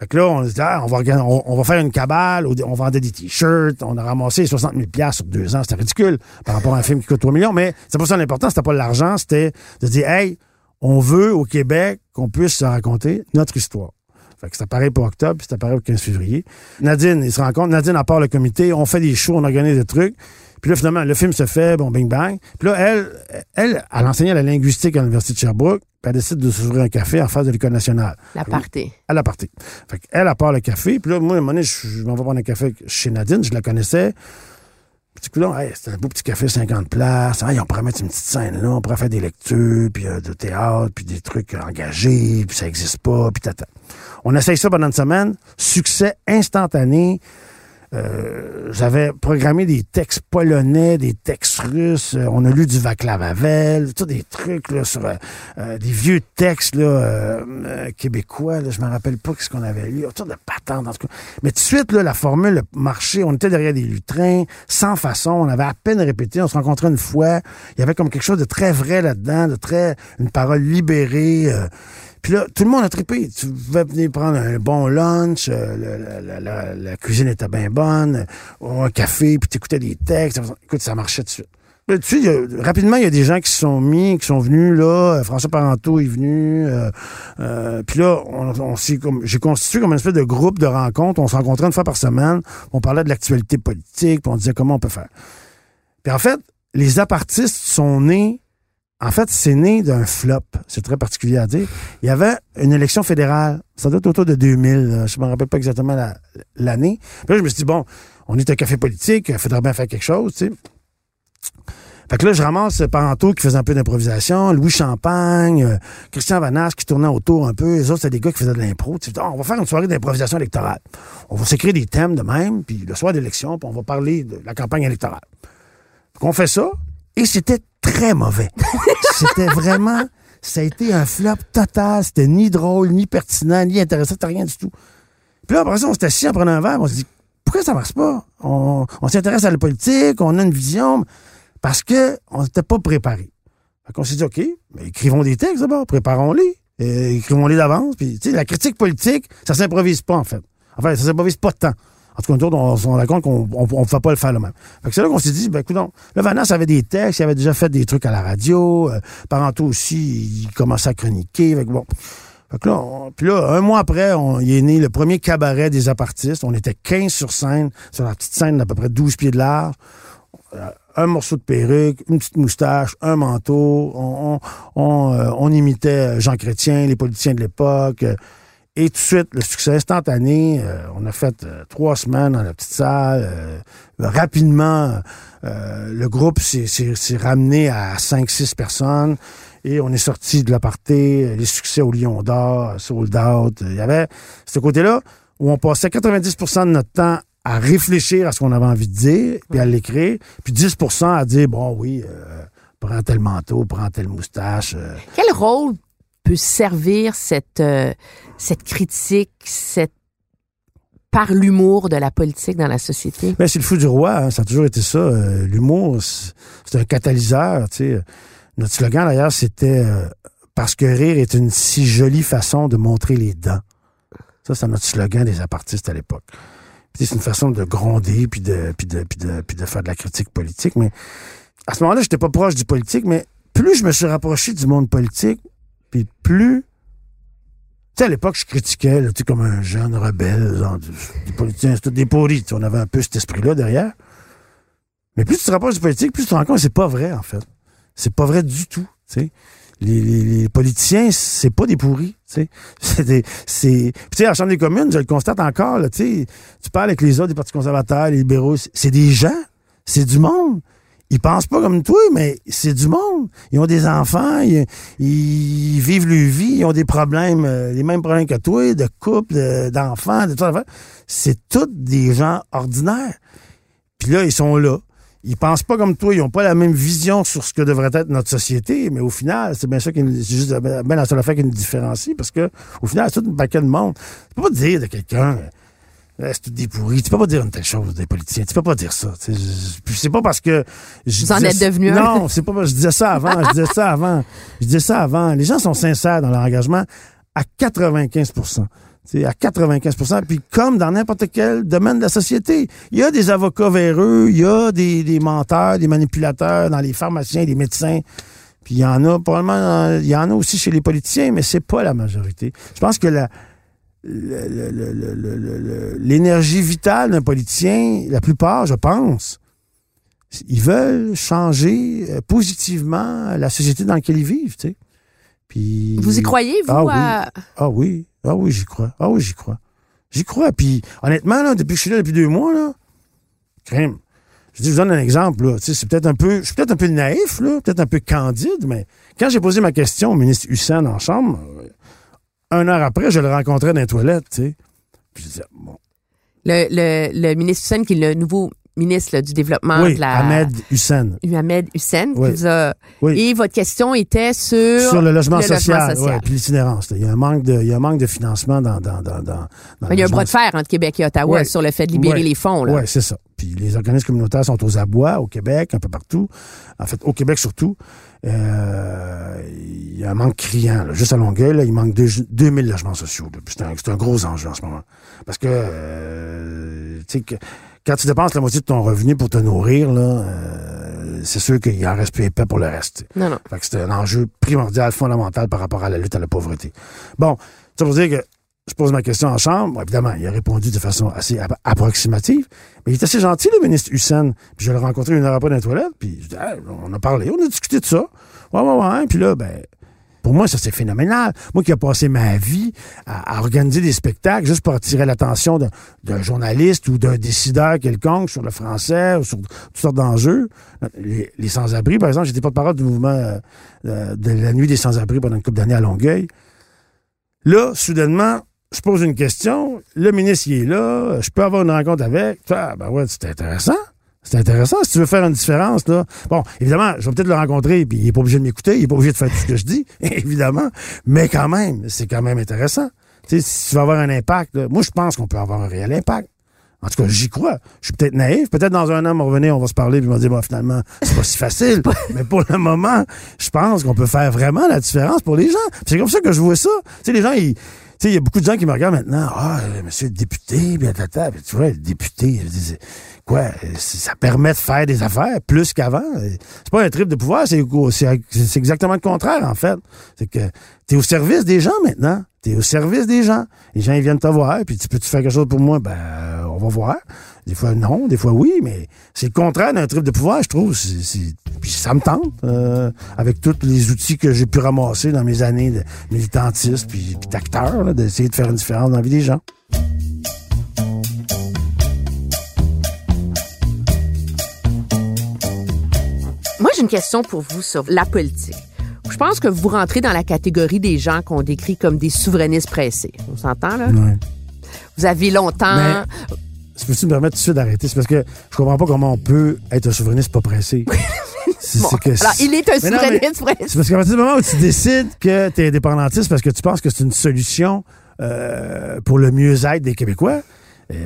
Fait que là, ah, on on, va faire une cabale, on vendait des t-shirts, on a ramassé 60 000 piastres sur deux ans. C'était ridicule par rapport à un film qui coûte 3 millions. Mais c'est pas ça l'important, c'était pas l'argent, c'était de dire, hey, on veut au Québec qu'on puisse se raconter notre histoire. Fait que c'était pareil pour octobre, puis c'était pareil pour 15 février. Nadine, il se rencontre, Nadine à part le comité, on fait des shows, on organise des trucs. Puis là, finalement, le film se fait, bon, bing bang. Puis là, elle, elle, elle enseignait la linguistique à l'Université de Sherbrooke, elle décide de s'ouvrir un café en face de l'École nationale La partie. à la partie. Fait qu'elle, elle part le café. Puis là, moi, à un moment donné, je, m'en vais prendre un café chez Nadine. Je la connaissais. Du coup, hey, c'était un beau petit café, 50 places. Hey, on pourrait mettre une petite scène là. On pourrait faire des lectures, puis euh, de théâtre, puis des trucs engagés, puis ça existe pas, puis tata. On essaye ça pendant une semaine. Succès instantané. Euh, j'avais programmé des textes polonais, des textes russes. euh, on a lu du Vaclav Havel, tout des trucs là, sur euh, euh, des vieux textes québécois. Là, je me rappelle pas ce qu'on avait lu. Autour de patentes, en tout cas. Mais tout de suite, là, la formule marchait. On était derrière des lutrins, sans façon. On avait à peine répété. On se rencontrait une fois. Il y avait comme quelque chose de très vrai là-dedans, de très une parole libérée. Puis là, tout le monde a trippé. Tu pouvais venir prendre un bon lunch, euh, la, cuisine était bien bonne, euh, un café, puis t'écoutais des textes. Écoute, ça marchait tout de suite. Là, tu sais, rapidement, il y a des gens qui se sont mis, qui sont venus, là. Euh, François Parenteau est venu. euh, puis là, on, on comme, j'ai constitué comme une espèce de groupe de rencontres. On se rencontrait une fois par semaine. On parlait de l'actualité politique, puis on disait comment on peut faire. Puis en fait, les apartistes sont nés en fait, c'est né d'un flop. C'est très particulier à dire. Il y avait une élection fédérale. Ça doit être autour de 2000. là. Je me rappelle pas exactement la- l'année. Puis là, je me suis dit, bon, on est un café politique, il faudrait bien faire quelque chose, tu sais. Fait que là, je ramasse Parenteau qui faisait un peu d'improvisation, Louis Champagne, euh, Christian Vanache qui tournait autour un peu. Les autres, c'était des gars qui faisaient de l'impro. On va faire une soirée d'improvisation électorale. On va s'écrire des thèmes de même, puis le soir d'élection, puis on va parler de la campagne électorale. Qu'on fait ça, et c'était très mauvais. *laughs* c'était vraiment... Ça a été un flop total. C'était ni drôle, ni pertinent, ni intéressant, c'était rien du tout. Puis là, après ça, on s'est assis en prenant un verre, on s'est dit, pourquoi ça marche pas? On, on s'intéresse à la politique, on a une vision, parce que on n'était pas préparé. Fait qu'on s'est dit, OK, mais écrivons des textes d'abord, préparons-les, écrivons-les d'avance. Puis, tu sais, la critique politique, ça s'improvise pas, en fait. Enfin, ça s'improvise pas tant. En tout cas, on, on se rend compte qu'on on, on pouvait pas le faire le même. Fait que c'est là qu'on s'est dit, ben, écoute, là, Vanas avait des textes, il avait déjà fait des trucs à la radio, euh, aussi, il commençait à chroniquer, fait que bon. Là, puis là, un mois après, on, il est né le premier cabaret des apartistes. On était 15 sur scène, sur la petite scène d'à peu près 12 pieds de large. Euh, Un morceau de perruque, une petite moustache, un manteau. On, euh, imitait Jean Chrétien, les politiciens de l'époque. Et tout de suite, le succès instantané. euh, on a fait euh, trois semaines dans la petite salle. euh, rapidement, le groupe s'est- ramené à 5-6 personnes. Et on est sorti de l'aparté, les succès au Lion d'Or, Sold Out. Il y avait ce côté-là où on passait 90% de notre temps à réfléchir à ce qu'on avait envie de dire, puis à l'écrire, puis 10% à dire, bon, oui, prends tel manteau, prends telle moustache. Quel rôle peut servir cette, euh, cette critique, cette par l'humour de la politique dans la société? Ben, c'est le fou du roi, hein, ça a toujours été ça. euh, L'humour, c'est un catalyseur. tu sais. Notre slogan, d'ailleurs, c'était euh, Parce que rire est une si jolie façon de montrer les dents. Ça, c'est notre slogan des apartistes à l'époque. C'est une façon de gronder puis de, puis, de, puis, de, puis de faire de la critique politique. Mais à ce moment-là, j'étais pas proche du politique, mais plus je me suis rapproché du monde politique, puis plus tu sais, à l'époque, je critiquais, là, comme un jeune rebelle, genre, des politiciens, c'était des pourris, on avait un peu cet esprit-là derrière. Mais plus tu te rapproches du politique, plus tu te rends compte que c'est pas vrai, en fait. C'est pas vrai du tout. Les, les, les politiciens, c'est pas des pourris, tu sais. *laughs* C'est c'est, à la Chambre des communes, je le constate encore, tu parles avec les autres, des partis conservateurs, les libéraux, c'est- c'est des gens, c'est du monde. Ils pensent pas comme toi, mais c'est du monde. Ils ont des enfants, ils, vivent leur vie, ils ont des problèmes, euh, les mêmes problèmes que toi, de couple, de- d'enfants, de tout ça. C'est tous des gens ordinaires. Puis là, ils sont là. Ils pensent pas comme toi, ils ont pas la même vision sur ce que devrait être notre société, mais au final, c'est bien ça qui nous- juste ben la seule affaire qui nous différencie, parce que au final, c'est tout un paquet de monde. Tu peux pas dire de quelqu'un c'est tout des pourris. Tu peux pas dire une telle chose des politiciens. Tu peux pas dire ça. c'est pas parce que je Vous en êtes devenu un. Non, c'est pas parce que je disais ça avant. je disais ça avant. Je disais ça avant. Les gens sont sincères dans leur engagement à 95% tu sais, à 95% Puis comme dans n'importe quel domaine de la société, il y a des avocats véreux, il y a des, des menteurs, des manipulateurs dans les pharmaciens, les médecins. Puis il y en a probablement, il y en a aussi chez les politiciens, mais c'est pas la majorité. Je pense que la, l'énergie vitale d'un politicien, la plupart, je pense, ils veulent changer euh, positivement la société dans laquelle ils vivent, tu sais. Puis Vous y croyez, vous? Ah oui. ah oui, ah oui, j'y crois. Ah oui, j'y crois. J'y crois. Puis honnêtement, là, depuis que je suis là depuis deux mois, là, crème. Je dis, je vous donne un exemple, là. Tu sais, c'est peut-être un peu. Je suis peut-être un peu naïf, là, peut-être un peu candide, mais quand j'ai posé ma question au ministre Hussein en chambre, un heure après, je le rencontrais dans les toilettes, tu sais. Puis je disais, bon. Le, le, le ministre Hussein, qui est le nouveau ministre là, du développement Oui, de la... Ahmed Hussein. Ahmed Hussein. qui Oui. vous a- Oui. Et votre question était sur... Sur le logement le social, social. ouais, puis l'itinérance. Il y a un manque de, il y a un manque de financement dans, dans, dans, dans, il y a un logement bras de fer entre Québec et Ottawa sur le fait de libérer les fonds. Là. Oui, c'est ça. Puis les organismes communautaires sont aux abois au Québec, un peu partout. En fait, au Québec surtout. Euh, il y a un manque criant. là. Juste à Longueuil, là, il manque deux- 2000 logements sociaux. C'est un, un gros enjeu en ce moment. Parce que, euh, tu sais, que- quand tu dépenses la moitié de ton revenu pour te nourrir, là, euh, c'est sûr qu'il en reste plus épais pour le reste. Non, non. Fait que c'est un enjeu primordial, fondamental par rapport à la lutte à la pauvreté. Bon, ça veut dire que je pose ma question en chambre. Bon, évidemment, il a répondu de façon assez appro- approximative. Mais il est assez gentil, le ministre Hussein. Puis je l'ai rencontré une heure après dans les toilettes. Puis je dis, on a parlé, on a discuté de ça. Ouais, ouais, ouais. Puis là, ben, pour moi, ça, c'est phénoménal. Moi qui ai passé ma vie à, à organiser des spectacles juste pour attirer l'attention d'un- journaliste ou d'un décideur quelconque sur le français ou sur toutes sortes d'enjeux. Les, les sans-abri, par exemple, j'étais porte-parole du mouvement euh, de la nuit des sans-abri pendant une couple d'années à Longueuil. Là, soudainement, je pose une question, le ministre il est là, je peux avoir une rencontre avec. Ah, ben ouais, c'est intéressant. C'est intéressant si tu veux faire une différence, là. Bon, évidemment, je vais peut-être le rencontrer, puis il est pas obligé de m'écouter, il est pas obligé de faire tout ce que je dis, *laughs* évidemment. Mais quand même, c'est quand même intéressant. Tu sais, si tu vas avoir un impact, là, moi, je pense qu'on peut avoir un réel impact. En tout cas, j'y crois. Je suis peut-être naïf. Peut-être dans un an, on va revenir, on va se parler, puis on va dire, bon, finalement, c'est pas si facile. *laughs* Mais pour le moment, je pense qu'on peut faire vraiment la différence pour les gens. C'est comme ça que je vois ça. Tu sais, les gens, ils, sais, il y a beaucoup de gens qui me regardent maintenant. Ah, euh, monsieur le député, bien, tata. Tu vois, le député, je dis, quoi, euh, ça permet de faire des affaires plus qu'avant. Euh, C'est pas un trip de pouvoir, c'est exactement le contraire, en fait. C'est que t'es au service des gens maintenant. T'es au service des gens. Les gens, ils viennent te voir, puis tu peux-tu faire quelque chose pour moi? Ben, on va voir. Des fois, non, des fois, oui, mais c'est le contraire d'un trip de pouvoir, je trouve. Puis ça me tente, euh, avec tous les outils que j'ai pu ramasser dans mes années de militantisme puis, d'acteur, d'essayer de faire une différence dans la vie des gens. Moi, j'ai une question pour vous sur la politique. Je pense que vous rentrez dans la catégorie des gens qu'on décrit comme des souverainistes pressés. On s'entend, là? Ouais. Vous avez longtemps... Mais- Si peux-tu me permettre tout de suite d'arrêter? C'est parce que je comprends pas comment on peut être un souverainiste pas pressé. *laughs* Bon, que- alors, il est un souverainiste pressé. C'est parce qu'à partir du moment où tu décides que tu es indépendantiste parce que tu penses que c'est une solution euh, pour le mieux-être des Québécois,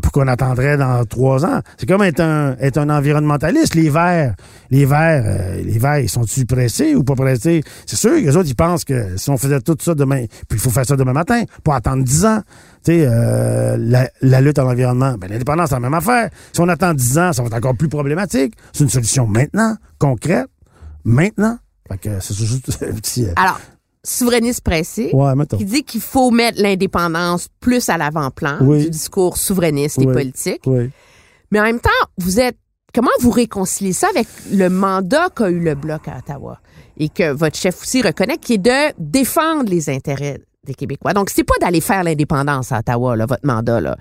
pourquoi on attendrait dans trois ans? C'est comme être un, être un environnementaliste. Les Verts, les Verts, euh, les Verts, ils sont-ils pressés ou pas pressés? C'est sûr que les autres, ils pensent que si on faisait tout ça demain, puis il faut faire ça demain matin, pas attendre dix ans. Tu sais, euh, la, la lutte à l'environnement, ben, l'indépendance, c'est la même affaire. Si on attend dix ans, ça va être encore plus problématique. C'est une solution maintenant, concrète, maintenant. Fait que c'est juste *laughs* un petit... euh, Alors, souverainiste pressé, ouais, qui dit qu'il faut mettre l'indépendance plus à l'avant-plan Oui. du discours souverainiste et politique. Oui. Mais en même temps, vous êtes. Comment vous réconciliez ça avec le mandat qu'a eu le Bloc à Ottawa et que votre chef aussi reconnaît, qui est de défendre les intérêts des Québécois? Donc, c'est pas d'aller faire l'indépendance à Ottawa, là, votre mandat, là.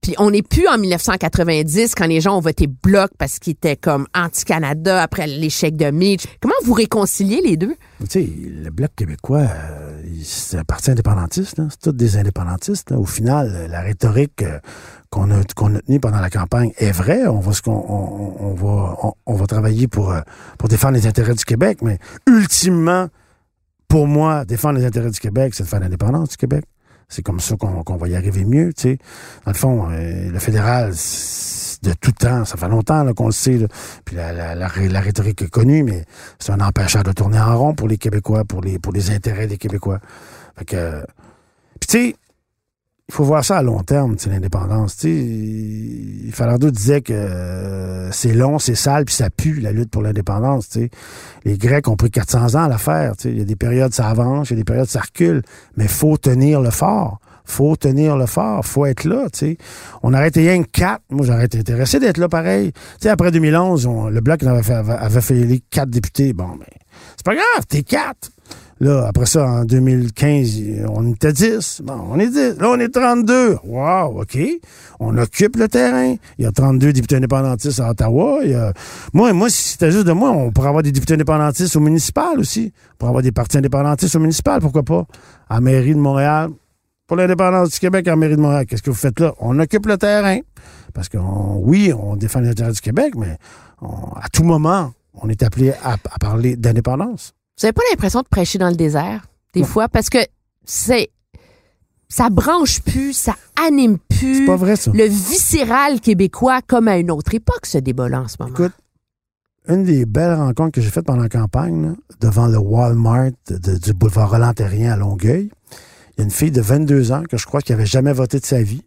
Puis on n'est plus en 1990 quand les gens ont voté Bloc parce qu'ils étaient comme anti-Canada après l'échec de Mitch. Comment vous réconciliez les deux? Tu sais, le Bloc québécois, euh, c'est un parti indépendantiste. là. C'est tous des indépendantistes. là. Au final, la rhétorique euh, qu'on a, tenue pendant la campagne est vraie. On va travailler pour, euh, pour défendre les intérêts du Québec, mais ultimement, pour moi, défendre les intérêts du Québec, c'est de faire l'indépendance du Québec. C'est comme ça qu'on va y arriver mieux, tu sais. Dans le fond, euh, le fédéral, de tout temps, ça fait longtemps qu'on le sait, puis la, la, la rhétorique est connue, mais c'est un empêcheur de tourner en rond pour les Québécois, pour les, pour les intérêts des Québécois. Fait que, euh, puis tu sais, il faut voir ça à long terme, l'indépendance. Falardeau disait que euh, c'est long, c'est sale, puis ça pue, la lutte pour l'indépendance. Les Grecs ont pris 400 ans à la faire. Il y a des périodes, ça avance, il y a des périodes, ça recule. Mais faut tenir le fort. Faut tenir le fort. Faut être là, tu sais. On aurait été rien que quatre. Moi, j'aurais été intéressé d'être là pareil. Tu sais, après 2011, on- le Bloc avait fait, fait élire quatre députés. Bon, mais c'est pas grave, t'es quatre. Là, après ça, en 2015, on était 10. Bon, on est 10. Là, on est 32. Wow, OK. On occupe le terrain. Il y a 32 députés indépendantistes à Ottawa. Il y a... Moi, moi, si c'était juste de moi, on pourrait avoir des députés indépendantistes au municipal aussi. On pourrait avoir des partis indépendantistes au municipal, pourquoi pas? À mairie de Montréal, pour l'indépendance du Québec en mairie de Montréal. Qu'est-ce que vous faites là? On occupe le terrain. Parce que, oui, on défend l'intérêt du Québec, mais à tout moment, on est appelé à, parler d'indépendance. Vous n'avez pas l'impression de prêcher dans le désert, des fois? Parce que c'est ça branche plus, ça anime plus. C'est pas vrai, ça. Le viscéral québécois, comme à une autre époque, ce débat-là en ce moment. Écoute, une des belles rencontres que j'ai faites pendant la campagne, devant le Walmart du boulevard Roland-Terrien à Longueuil, il y a une fille de 22 ans que je crois qui avait jamais voté de sa vie.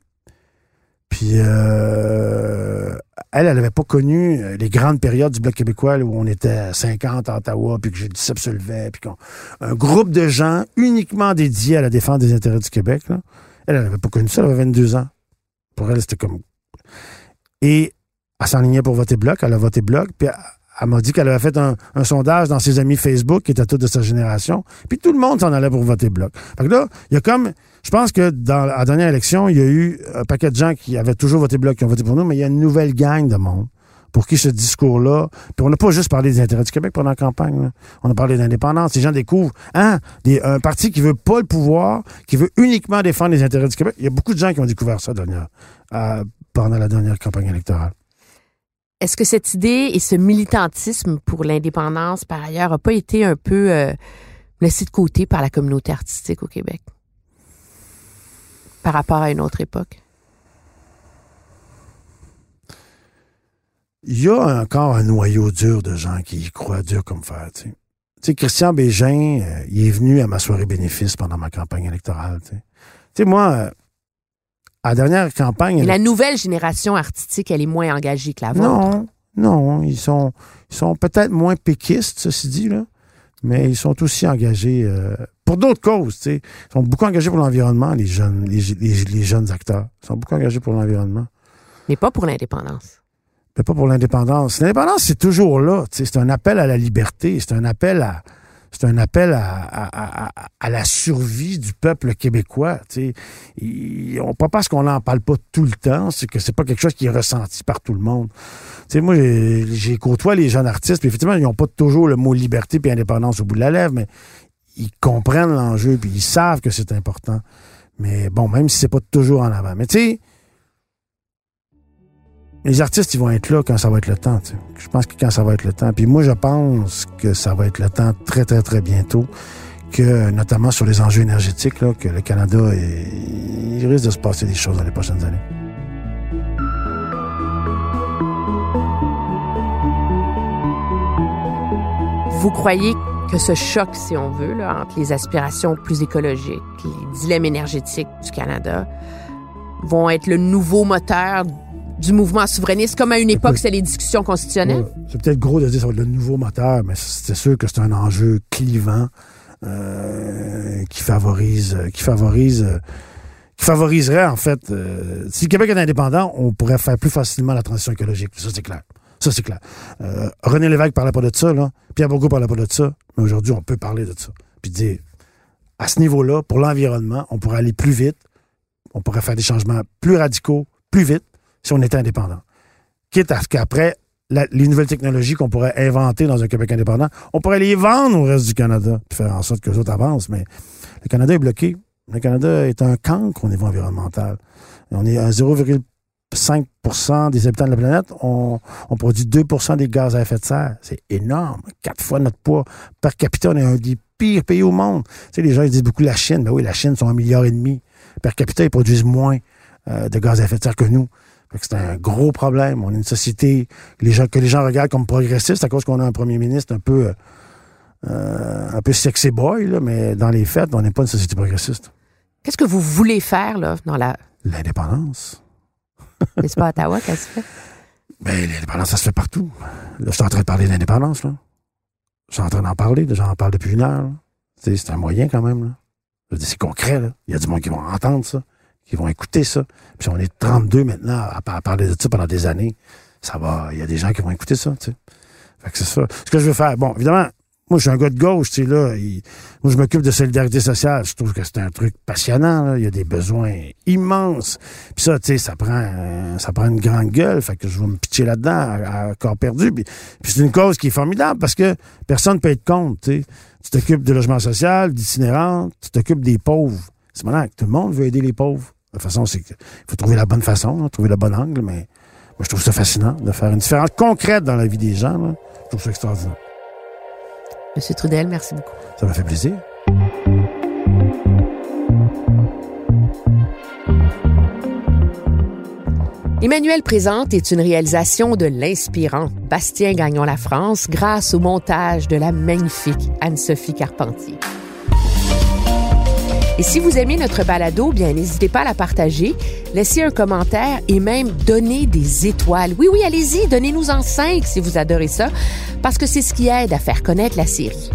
Puis euh, elle, elle n'avait pas connu les grandes périodes du Bloc québécois où on était 50 à Ottawa, puis que j'ai se levait, puis un groupe de gens uniquement dédiés à la défense des intérêts du Québec. Elle, elle n'avait pas connu ça, elle avait 22 ans. Pour elle, c'était comme... Et elle s'enlignait pour voter Bloc, elle a voté Bloc, puis elle m'a dit qu'elle avait fait un, sondage dans ses amis Facebook qui étaient tous de sa génération. Puis tout le monde s'en allait pour voter Bloc. Fait que là, il y a comme... Je pense que dans la dernière élection, il y a eu un paquet de gens qui avaient toujours voté Bloc, qui ont voté pour nous, mais il y a une nouvelle gang de monde pour qui ce discours-là... Puis on n'a pas juste parlé des intérêts du Québec pendant la campagne. On a parlé d'indépendance. Les gens découvrent, hein, un parti qui veut pas le pouvoir, qui veut uniquement défendre les intérêts du Québec. Il y a beaucoup de gens qui ont découvert ça dernière, euh, pendant la dernière campagne électorale. Est-ce que cette idée et ce militantisme pour l'indépendance, par ailleurs, n'a pas été un peu euh, laissé de côté par la communauté artistique au Québec? Par rapport à une autre époque? Il y a encore un noyau dur de gens qui y croient dur comme fer. Tu sais, Christian Bégin, euh, il est venu à ma soirée bénéfice pendant ma campagne électorale. Tu sais, moi, euh, à la dernière campagne. la nouvelle génération artistique, elle est moins engagée que la vôtre. Non, non. Ils sont, ils sont peut-être moins péquistes, ceci dit, là, mais ils sont aussi engagés euh, pour d'autres causes. sais. Ils sont beaucoup engagés pour l'environnement, les jeunes, les, les, jeunes acteurs. Ils sont beaucoup engagés pour l'environnement. Mais pas pour l'indépendance. Mais pas pour l'indépendance. L'indépendance, c'est toujours là. C'est un appel à la liberté. C'est un appel à, c'est un appel à, la survie du peuple québécois. on, pas parce qu'on n'en parle pas tout le temps, c'est que c'est pas quelque chose qui est ressenti par tout le monde. moi, j'ai côtoyé les jeunes artistes, puis effectivement, ils n'ont pas toujours le mot liberté et indépendance au bout de la lèvre, mais ils comprennent l'enjeu, puis ils savent que c'est important. Mais bon, même si c'est pas toujours en avant. Mais tu sais, les artistes, ils vont être là quand ça va être le temps. Je pense que quand ça va être le temps. Puis moi, je pense que ça va être le temps très, très, très bientôt. Que, notamment sur les enjeux énergétiques, que le Canada, risque de se passer des choses dans les prochaines années. Vous croyez que ce choc, si on veut, entre les aspirations plus écologiques, les dilemmes énergétiques du Canada, vont être le nouveau moteur du mouvement souverainiste, comme à une époque, c'est les discussions constitutionnelles? C'est peut-être gros de dire que ça va être le nouveau moteur, mais c'est sûr que c'est un enjeu clivant euh, qui favorise, qui favorise, qui favoriserait en fait. Euh, si le Québec est indépendant, on pourrait faire plus facilement la transition écologique. Ça c'est clair. Ça c'est clair. Euh, René Lévesque parlait pas de ça, là. Pierre Bourgault parlait pas de ça, mais aujourd'hui on peut parler de ça. Puis dire, à ce niveau-là, pour l'environnement, on pourrait aller plus vite, on pourrait faire des changements plus radicaux, plus vite si on était indépendant. Quitte à ce qu'après, les nouvelles technologies qu'on pourrait inventer dans un Québec indépendant, on pourrait les vendre au reste du Canada, puis faire en sorte que les autres avancent. Mais le Canada est bloqué. Le Canada est un cancre au niveau environnemental. On est à 0,5% des habitants de la planète. On, produit 2% des gaz à effet de serre. C'est énorme. Quatre fois notre poids. Per capita, on est un des pires pays au monde. Tu sais, les gens ils disent beaucoup la Chine. Ben oui, la Chine sont un milliard et demi. Per capita, ils produisent moins euh, de gaz à effet de serre que nous. C'est un gros problème. On est une société que les gens, que les gens regardent comme progressiste à cause qu'on a un premier ministre un peu euh, un peu sexy boy, là, mais dans les faits, on n'est pas une société progressiste. Qu'est-ce que vous voulez faire là, dans la... L'indépendance. C'est pas à Ottawa qu'elle se fait? *laughs* Ben, l'indépendance, ça se fait partout. Là, je suis en train de parler d'indépendance. Là. Je suis en train d'en parler. J'en parle depuis une heure. C'est un moyen quand même. Là. C'est concret. Là. Il y a du monde qui vont entendre ça qui vont écouter ça. Puis on est 32 maintenant à, parler de ça pendant des années. Ça va, il y a des gens qui vont écouter ça, tu sais. Fait que c'est ça. Ce que je veux faire, bon, évidemment, moi, je suis un gars de gauche, tu sais, là. moi, je m'occupe de solidarité sociale. Je trouve que c'est un truc passionnant, là. Il y a des besoins immenses. Puis ça, tu sais, ça prend, ça prend une grande gueule. Fait que je vais me pitcher là-dedans à, corps perdu. Puis, c'est une cause qui est formidable parce que personne ne peut être contre, tu sais. Tu t'occupes du logement social, d'itinérants, tu t'occupes des pauvres C'est malin. Tout le monde veut aider les pauvres. De toute façon, c'est il faut trouver la bonne façon, hein, trouver le bon angle, mais moi, je trouve ça fascinant de faire une différence concrète dans la vie des gens. Là. Je trouve ça extraordinaire. Monsieur Trudel, merci beaucoup. Ça m'a fait plaisir. Emmanuel Présente est une réalisation de l'inspirant Bastien Gagnon La France grâce au montage de la magnifique Anne-Sophie Carpentier. Et si vous aimez notre balado, bien n'hésitez pas à la partager, laissez un commentaire et même donner des étoiles. Oui, oui, allez-y, donnez-nous en cinq si vous adorez ça, parce que c'est ce qui aide à faire connaître la série.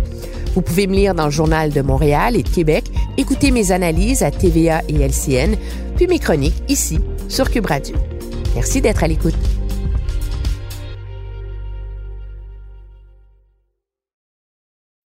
Vous pouvez me lire dans le Journal de Montréal et de Québec, écouter mes analyses à TVA et LCN, puis mes chroniques ici sur Cube Radio. Merci d'être à l'écoute.